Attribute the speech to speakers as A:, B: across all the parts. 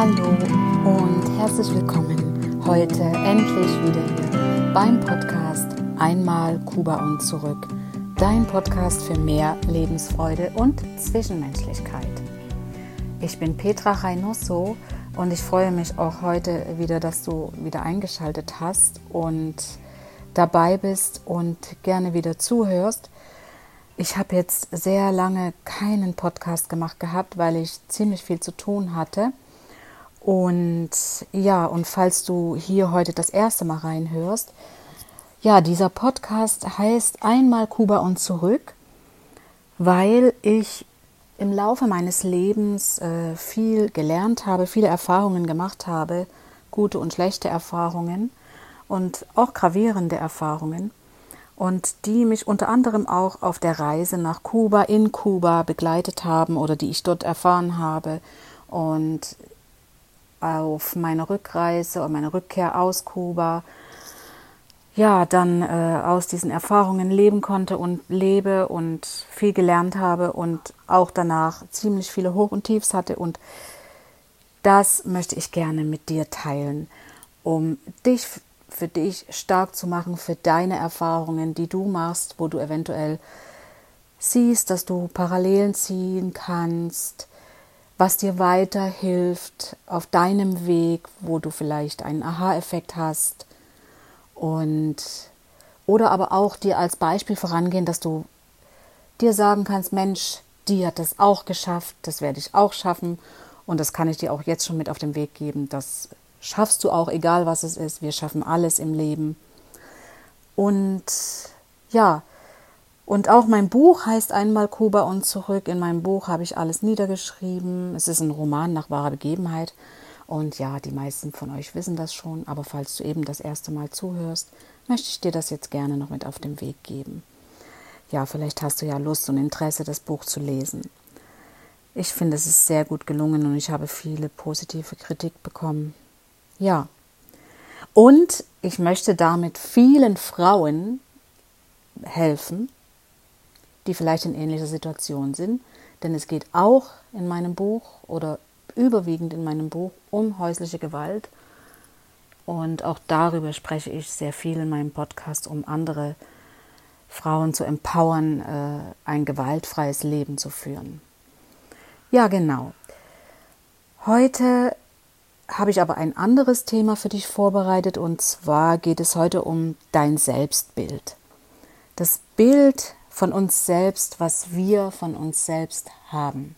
A: Hallo und herzlich willkommen heute endlich wieder hier beim Podcast Einmal Kuba und zurück. Dein Podcast für mehr Lebensfreude und Zwischenmenschlichkeit. Ich bin Petra Reynoso und ich freue mich auch heute wieder, dass du wieder eingeschaltet hast und dabei bist und gerne wieder zuhörst. Ich habe jetzt sehr lange keinen Podcast gemacht gehabt, weil ich ziemlich viel zu tun hatte. Und ja, und falls du hier heute das erste Mal reinhörst, ja, dieser Podcast heißt Einmal Kuba und zurück, weil ich im Laufe meines Lebens äh, viel gelernt habe, viele Erfahrungen gemacht habe, gute und schlechte Erfahrungen und auch gravierende Erfahrungen und die mich unter anderem auch auf der Reise nach Kuba, in Kuba begleitet haben oder die ich dort erfahren habe. Und auf meiner Rückreise und meiner Rückkehr aus Kuba ja dann äh, aus diesen Erfahrungen leben konnte und lebe und viel gelernt habe und auch danach ziemlich viele Hoch und Tiefs hatte. Und das möchte ich gerne mit dir teilen, um dich für dich stark zu machen, für deine Erfahrungen, die du machst, wo du eventuell siehst, dass du Parallelen ziehen kannst, was dir weiterhilft auf deinem Weg, wo du vielleicht einen Aha-Effekt hast und oder aber auch dir als Beispiel vorangehen, dass du dir sagen kannst, Mensch, die hat das auch geschafft, das werde ich auch schaffen und das kann ich dir auch jetzt schon mit auf den Weg geben, dass schaffst du auch, egal was es ist. Wir schaffen alles im Leben. Und ja, und auch mein Buch heißt einmal Kuba und zurück. In meinem Buch habe ich alles niedergeschrieben. Es ist ein Roman nach wahrer Begebenheit. Und ja, die meisten von euch wissen das schon, aber falls du eben das erste Mal zuhörst, möchte ich dir das jetzt gerne noch mit auf den Weg geben. Ja, vielleicht hast du ja Lust und Interesse, das Buch zu lesen. Ich finde, es ist sehr gut gelungen und ich habe viele positive Kritik bekommen. Ja. Und ich möchte damit vielen Frauen helfen, die vielleicht in ähnlicher Situation sind, denn es geht auch in meinem Buch oder überwiegend in meinem Buch um häusliche Gewalt. Und auch darüber spreche ich sehr viel in meinem Podcast, um andere Frauen zu empowern, äh, ein gewaltfreies Leben zu führen. Ja, genau. Heute habe ich aber ein anderes Thema für dich vorbereitet und zwar geht es heute um dein Selbstbild. Das Bild von uns selbst, was wir von uns selbst haben.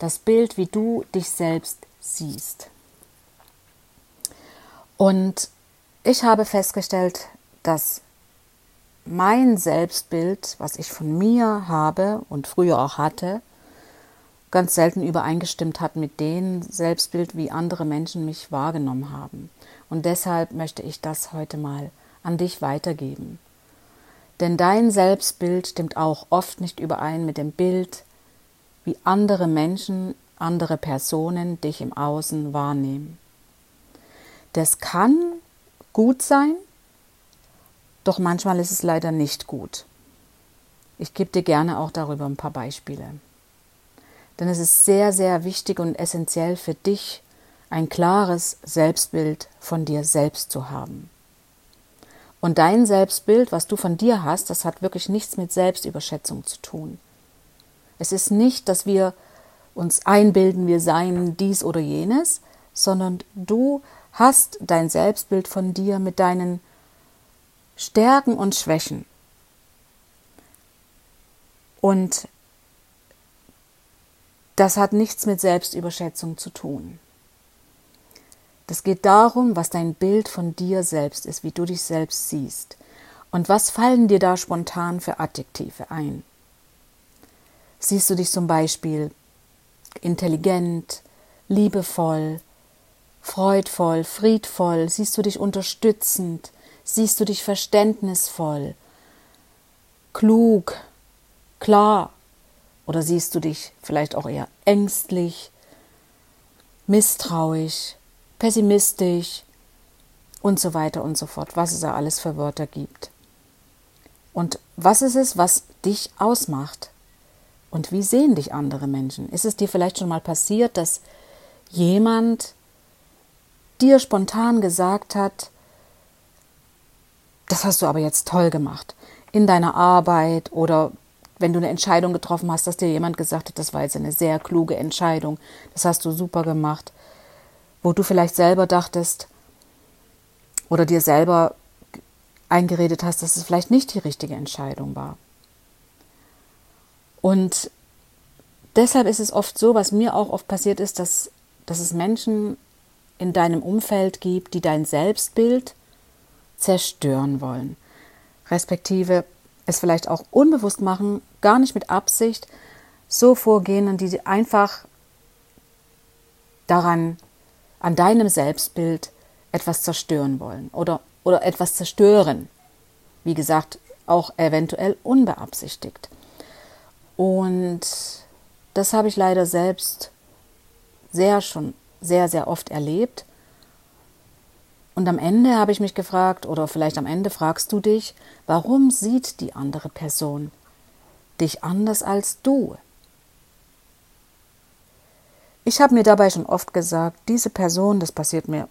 A: Das Bild, wie du dich selbst siehst. Und ich habe festgestellt, dass mein Selbstbild, was ich von mir habe und früher auch hatte, ganz selten übereingestimmt hat mit dem Selbstbild, wie andere Menschen mich wahrgenommen haben. Und deshalb möchte ich das heute mal an dich weitergeben. Denn dein Selbstbild stimmt auch oft nicht überein mit dem Bild, wie andere Menschen, andere Personen dich im Außen wahrnehmen. Das kann gut sein, doch manchmal ist es leider nicht gut. Ich gebe dir gerne auch darüber ein paar Beispiele. Denn es ist sehr, sehr wichtig und essentiell für dich, ein klares Selbstbild von dir selbst zu haben. Und dein Selbstbild, was du von dir hast, das hat wirklich nichts mit Selbstüberschätzung zu tun. Es ist nicht, dass wir uns einbilden, wir seien dies oder jenes, sondern du hast dein Selbstbild von dir mit deinen Stärken und Schwächen. Und das hat nichts mit Selbstüberschätzung zu tun. Das geht darum, was dein Bild von dir selbst ist, wie du dich selbst siehst. Und was fallen dir da spontan für Adjektive ein? Siehst du dich zum Beispiel intelligent, liebevoll, freudvoll, friedvoll? Siehst du dich unterstützend? Siehst du dich verständnisvoll, klug, klar, oder siehst du dich vielleicht auch eher ängstlich, misstrauisch, pessimistisch und so weiter und so fort, was es da alles für Wörter gibt. Und was ist es, was dich ausmacht? Und wie sehen dich andere Menschen? Ist es dir vielleicht schon mal passiert, dass jemand dir spontan gesagt hat, das hast du aber jetzt toll gemacht in deiner Arbeit oder wenn du eine Entscheidung getroffen hast, dass dir jemand gesagt hat, das war jetzt eine sehr kluge Entscheidung, das hast du super gemacht, wo du vielleicht selber dachtest oder dir selber eingeredet hast, dass es vielleicht nicht die richtige Entscheidung war. Und deshalb ist es oft so, was mir auch oft passiert ist, dass, dass es Menschen in deinem Umfeld gibt, die dein Selbstbild zerstören wollen, respektive es vielleicht auch unbewusst machen, gar nicht mit Absicht, so vorgehen die einfach daran, an deinem Selbstbild etwas zerstören wollen oder, oder etwas zerstören. Wie gesagt, auch eventuell unbeabsichtigt. Und das habe ich leider selbst sehr schon sehr, sehr oft erlebt. Und am Ende habe ich mich gefragt, oder vielleicht am Ende fragst du dich, warum sieht die andere Person dich anders als du? Ich habe mir dabei schon oft gesagt, diese Person, das passiert mir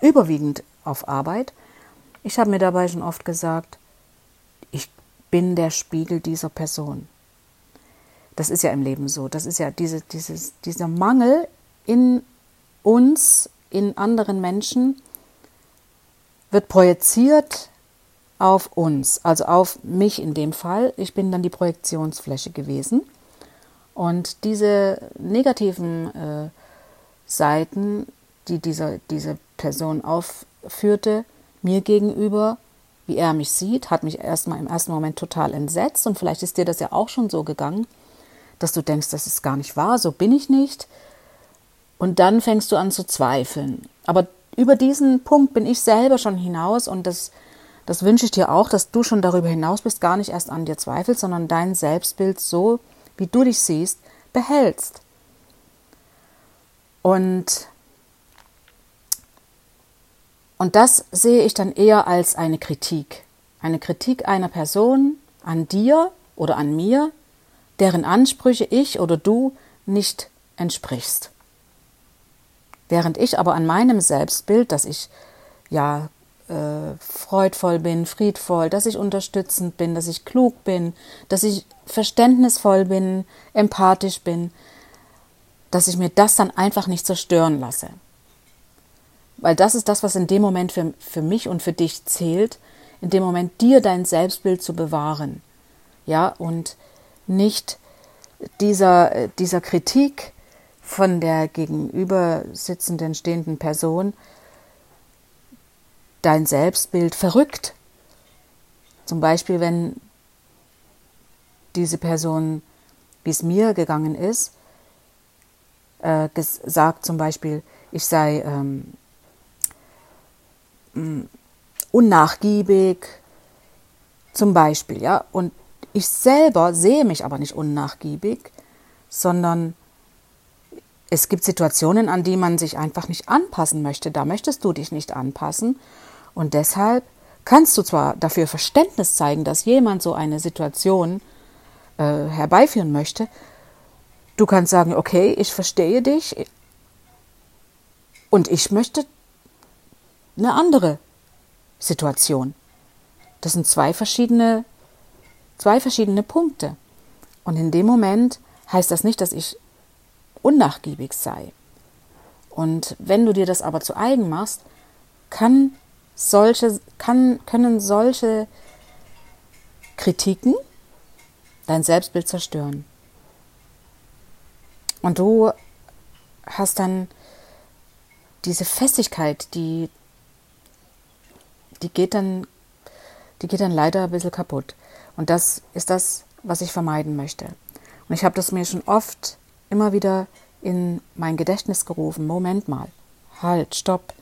A: überwiegend auf Arbeit, ich habe mir dabei schon oft gesagt, ich bin der Spiegel dieser Person. Das ist ja im Leben so. Das ist ja diese, dieses, dieser Mangel in uns, in anderen Menschen, wird projiziert auf uns, also auf mich in dem Fall. Ich bin dann die Projektionsfläche gewesen. Und diese negativen äh, Seiten, die diese, diese Person aufführte, mir gegenüber, wie er mich sieht, hat mich erstmal im ersten Moment total entsetzt. Und vielleicht ist dir das ja auch schon so gegangen, dass du denkst, das ist gar nicht wahr, so bin ich nicht. Und dann fängst du an zu zweifeln. Aber über diesen Punkt bin ich selber schon hinaus und das, das wünsche ich dir auch, dass du schon darüber hinaus bist, gar nicht erst an dir zweifelst, sondern dein Selbstbild so, wie du dich siehst, behältst. Und, und das sehe ich dann eher als eine Kritik. Eine Kritik einer Person an dir oder an mir, deren Ansprüche ich oder du nicht entsprichst. Während ich aber an meinem Selbstbild, dass ich ja äh, freudvoll bin, friedvoll, dass ich unterstützend bin, dass ich klug bin, dass ich verständnisvoll bin, empathisch bin, dass ich mir das dann einfach nicht zerstören lasse. Weil das ist das, was in dem Moment für, für mich und für dich zählt, in dem Moment dir dein Selbstbild zu bewahren. Ja, und nicht dieser, äh, dieser Kritik von der gegenüber sitzenden, stehenden Person dein Selbstbild verrückt. Zum Beispiel, wenn diese Person, wie es mir gegangen ist, äh, sagt zum Beispiel, ich sei ähm, unnachgiebig, zum Beispiel, ja, und ich selber sehe mich aber nicht unnachgiebig, sondern es gibt Situationen, an die man sich einfach nicht anpassen möchte. Da möchtest du dich nicht anpassen. Und deshalb kannst du zwar dafür Verständnis zeigen, dass jemand so eine Situation äh, herbeiführen möchte. Du kannst sagen, okay, ich verstehe dich und ich möchte eine andere Situation. Das sind zwei verschiedene zwei verschiedene Punkte. Und in dem Moment heißt das nicht, dass ich unnachgiebig sei. Und wenn du dir das aber zu eigen machst, kann solche, kann, können solche Kritiken dein Selbstbild zerstören. Und du hast dann diese Festigkeit, die, die geht dann, die geht dann leider ein bisschen kaputt. Und das ist das, was ich vermeiden möchte. Und ich habe das mir schon oft immer wieder in mein Gedächtnis gerufen. Moment mal, halt, stopp.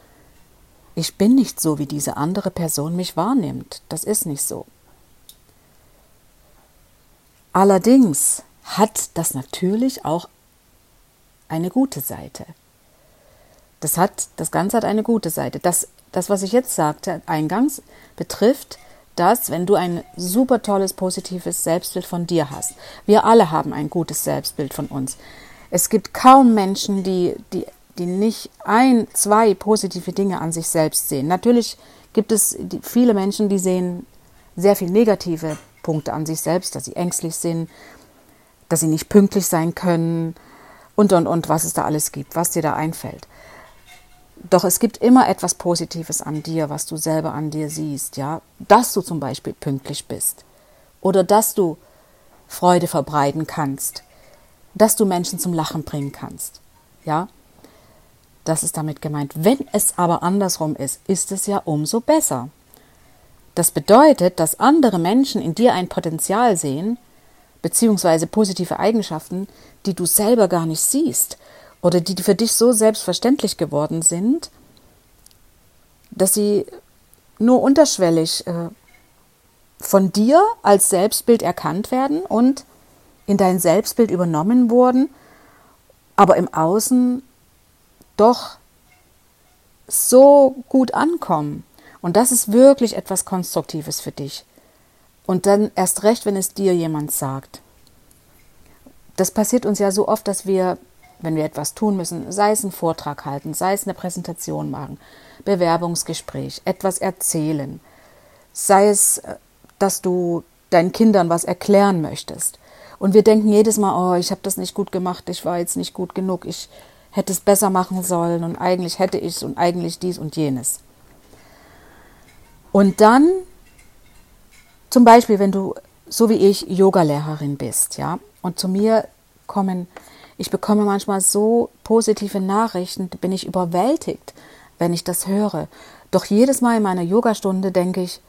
A: Ich bin nicht so, wie diese andere Person mich wahrnimmt. Das ist nicht so. Allerdings hat das natürlich auch eine gute Seite. Das hat, das Ganze hat eine gute Seite. Das, das, was ich jetzt sagte, eingangs, betrifft das, wenn du ein super tolles, positives Selbstbild von dir hast. Wir alle haben ein gutes Selbstbild von uns. Es gibt kaum Menschen, die, die, die nicht ein, zwei positive Dinge an sich selbst sehen. Natürlich gibt es viele Menschen, die sehen sehr viel negative Punkte an sich selbst, dass sie ängstlich sind, dass sie nicht pünktlich sein können und und und, was es da alles gibt, was dir da einfällt. Doch es gibt immer etwas Positives an dir, was du selber an dir siehst, ja, dass du zum Beispiel pünktlich bist oder dass du Freude verbreiten kannst, dass du Menschen zum Lachen bringen kannst, ja. Das ist damit gemeint. Wenn es aber andersrum ist, ist es ja umso besser. Das bedeutet, dass andere Menschen in dir ein Potenzial sehen, beziehungsweise positive Eigenschaften, die du selber gar nicht siehst oder die für dich so selbstverständlich geworden sind, dass sie nur unterschwellig äh, von dir als Selbstbild erkannt werden und in dein Selbstbild übernommen wurden, aber im Außen doch so gut ankommen. Und das ist wirklich etwas Konstruktives für dich. Und dann erst recht, wenn es dir jemand sagt. Das passiert uns ja so oft, dass wir wenn wir etwas tun müssen, sei es einen Vortrag halten, sei es eine Präsentation machen, Bewerbungsgespräch, etwas erzählen, sei es, äh, dass du deinen Kindern was erklären möchtest. Und wir denken jedes Mal, oh, ich habe das nicht gut gemacht, ich war jetzt nicht gut genug, ich hätte es besser machen sollen und eigentlich hätte ich es und eigentlich dies und jenes. Und dann, zum Beispiel, wenn du, so wie ich, Yogalehrerin bist, ja, und zu mir kommen ich bekomme manchmal so positive Nachrichten, bin ich überwältigt, wenn ich das höre. Doch jedes Mal in meiner Yogastunde denke ich,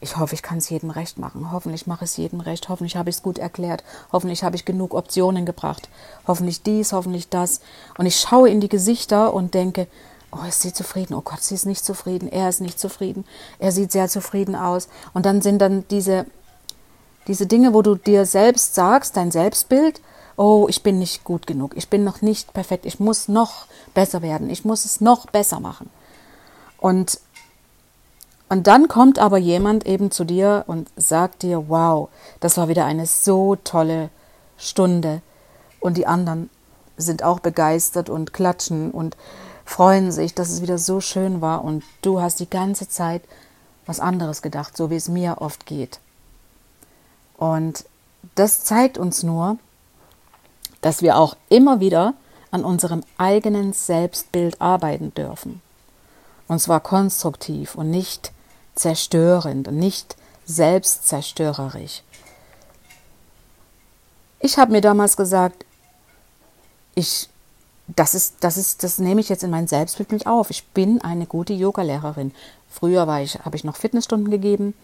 A: ich hoffe, ich kann es jedem recht machen. Hoffentlich mache ich es jedem recht. Hoffentlich habe ich es gut erklärt. Hoffentlich habe ich genug Optionen gebracht. Hoffentlich dies, hoffentlich das. Und ich schaue in die Gesichter und denke, oh, ist sie zufrieden? Oh Gott, sie ist nicht zufrieden. Er ist nicht zufrieden. Er sieht sehr zufrieden aus. Und dann sind dann diese, diese Dinge, wo du dir selbst sagst, dein Selbstbild, oh, ich bin nicht gut genug, ich bin noch nicht perfekt, ich muss noch besser werden, ich muss es noch besser machen. Und, und dann kommt aber jemand eben zu dir und sagt dir, wow, das war wieder eine so tolle Stunde. Und die anderen sind auch begeistert und klatschen und freuen sich, dass es wieder so schön war und du hast die ganze Zeit was anderes gedacht, so wie es mir oft geht. Und das zeigt uns nur, dass wir auch immer wieder an unserem eigenen Selbstbild arbeiten dürfen. Und zwar konstruktiv und nicht zerstörend und nicht selbstzerstörerisch. Ich habe mir damals gesagt, ich, das ist, das ist, das nehme ich jetzt in mein Selbstbild mit auf. Ich bin eine gute Yogalehrerin. Früher war ich, habe ich noch Fitnessstunden gegeben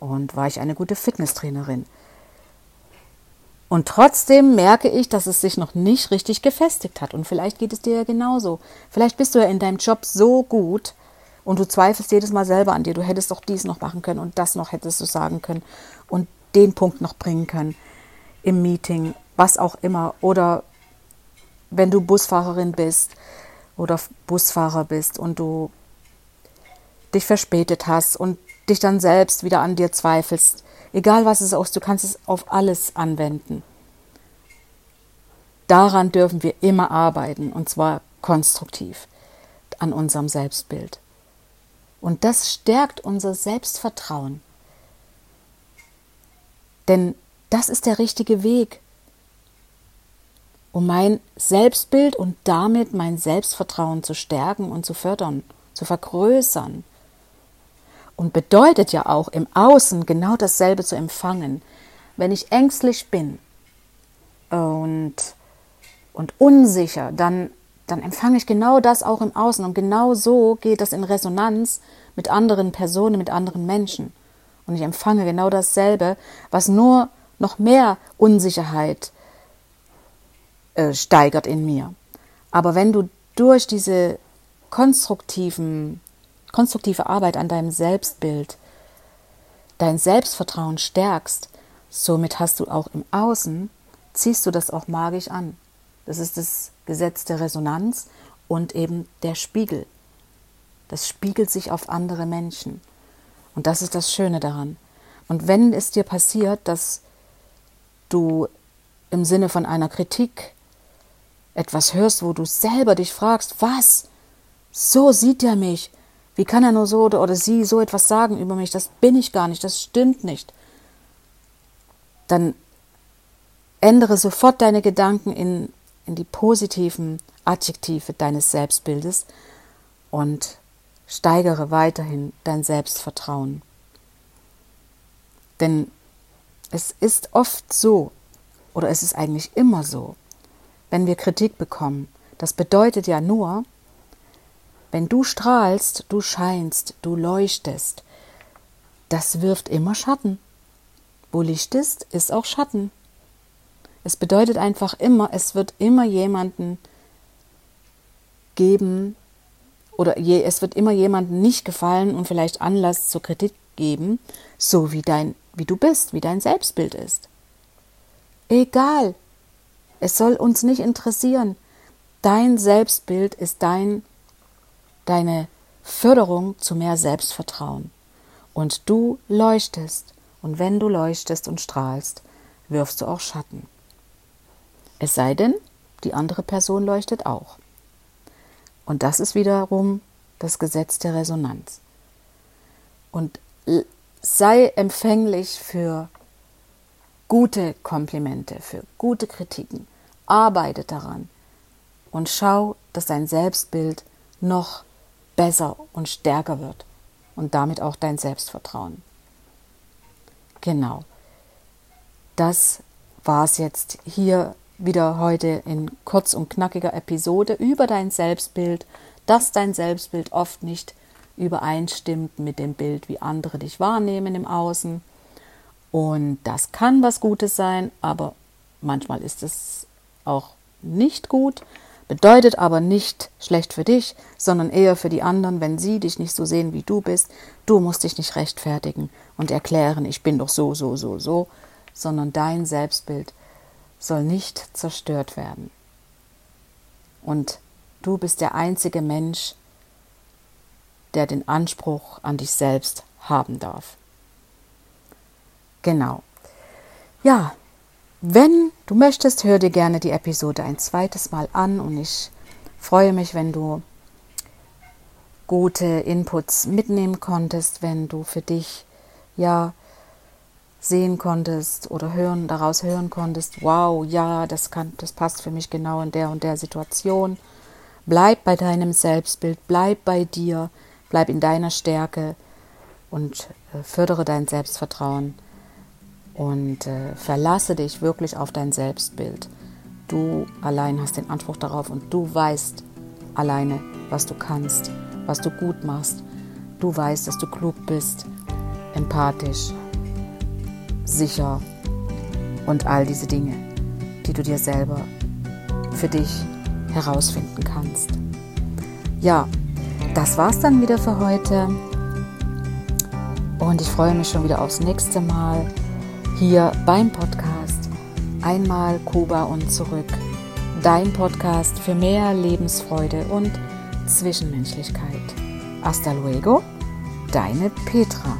A: und war ich eine gute Fitnesstrainerin. Und trotzdem merke ich, dass es sich noch nicht richtig gefestigt hat. Und vielleicht geht es dir ja genauso. Vielleicht bist du ja in deinem Job so gut und du zweifelst jedes Mal selber an dir. Du hättest doch dies noch machen können und das noch hättest du sagen können und den Punkt noch bringen können im Meeting, was auch immer. Oder wenn du Busfahrerin bist oder Busfahrer bist und du dich verspätet hast und dich dann selbst wieder an dir zweifelst Egal was es ist, du kannst es auf alles anwenden. Daran dürfen wir immer arbeiten und zwar konstruktiv an unserem Selbstbild. Und das stärkt unser Selbstvertrauen. Denn das ist der richtige Weg, um mein Selbstbild und damit mein Selbstvertrauen zu stärken und zu fördern, zu vergrößern und bedeutet ja auch im Außen genau dasselbe zu empfangen. Wenn ich ängstlich bin und, und unsicher, dann, dann empfange ich genau das auch im Außen. Und genau so geht das in Resonanz mit anderen Personen, mit anderen Menschen. Und ich empfange genau dasselbe, was nur noch mehr Unsicherheit äh, steigert in mir. Aber wenn du durch diese konstruktiven konstruktive Arbeit an deinem Selbstbild, dein Selbstvertrauen stärkst, somit hast du auch im Außen, ziehst du das auch magisch an. Das ist das Gesetz der Resonanz und eben der Spiegel. Das spiegelt sich auf andere Menschen. Und das ist das Schöne daran. Und wenn es dir passiert, dass du im Sinne von einer Kritik etwas hörst, wo du selber dich fragst, was? So sieht er mich. Wie kann er nur so oder, sie so etwas sagen über mich? Das bin ich gar nicht, das stimmt nicht. Dann ändere sofort deine Gedanken in, in die positiven Adjektive deines Selbstbildes und steigere weiterhin dein Selbstvertrauen. Denn es ist oft so, oder es ist eigentlich immer so, wenn wir Kritik bekommen, das bedeutet ja nur, wenn du strahlst, du scheinst, du leuchtest, das wirft immer Schatten. Wo Licht ist, ist auch Schatten. Es bedeutet einfach immer, es wird immer jemanden geben oder je, es wird immer jemandem nicht gefallen und vielleicht Anlass zur Kritik geben, so wie dein, wie du bist, wie dein Selbstbild ist. Egal. Es soll uns nicht interessieren. Dein Selbstbild ist dein, deine Förderung zu mehr Selbstvertrauen. Und du leuchtest. Und wenn du leuchtest und strahlst, wirfst du auch Schatten. Es sei denn, die andere Person leuchtet auch. Und das ist wiederum das Gesetz der Resonanz. Und sei empfänglich für gute Komplimente, für gute Kritiken. Arbeite daran und schau, dass dein Selbstbild noch besser und stärker wird und damit auch dein Selbstvertrauen. Genau. Das war es jetzt hier wieder heute in kurz und knackiger Episode über dein Selbstbild, dass dein Selbstbild oft nicht übereinstimmt mit dem Bild, wie andere dich wahrnehmen im Außen. Und das kann was Gutes sein, aber manchmal ist es auch nicht gut, bedeutet aber nicht schlecht für dich, sondern eher für die anderen, wenn sie dich nicht so sehen, wie du bist. Du musst dich nicht rechtfertigen und erklären, ich bin doch so, so, so, so, sondern dein Selbstbild soll nicht zerstört werden. Und du bist der einzige Mensch, der den Anspruch an dich selbst haben darf. Genau. Ja, wenn du möchtest, hör dir gerne die Episode ein zweites Mal an und ich freue mich, wenn du gute Inputs mitnehmen konntest, wenn du für dich ja sehen konntest oder hören, daraus hören konntest, wow, ja, das kann, das passt für mich genau in der und der Situation. Bleib bei deinem Selbstbild, bleib bei dir, bleib in deiner Stärke und äh, fördere dein Selbstvertrauen und äh, verlasse dich wirklich auf dein Selbstbild. Du allein hast den Anspruch darauf und du weißt alleine, was du kannst, was du gut machst. Du weißt, dass du klug bist, empathisch, sicher und all diese Dinge, die du dir selber für dich herausfinden kannst. Ja, das war's dann wieder für heute. Und ich freue mich schon wieder aufs nächste Mal hier beim Podcast Einmal Kuba und zurück. Dein Podcast für mehr Lebensfreude und Zwischenmenschlichkeit. Hasta luego, deine Petra.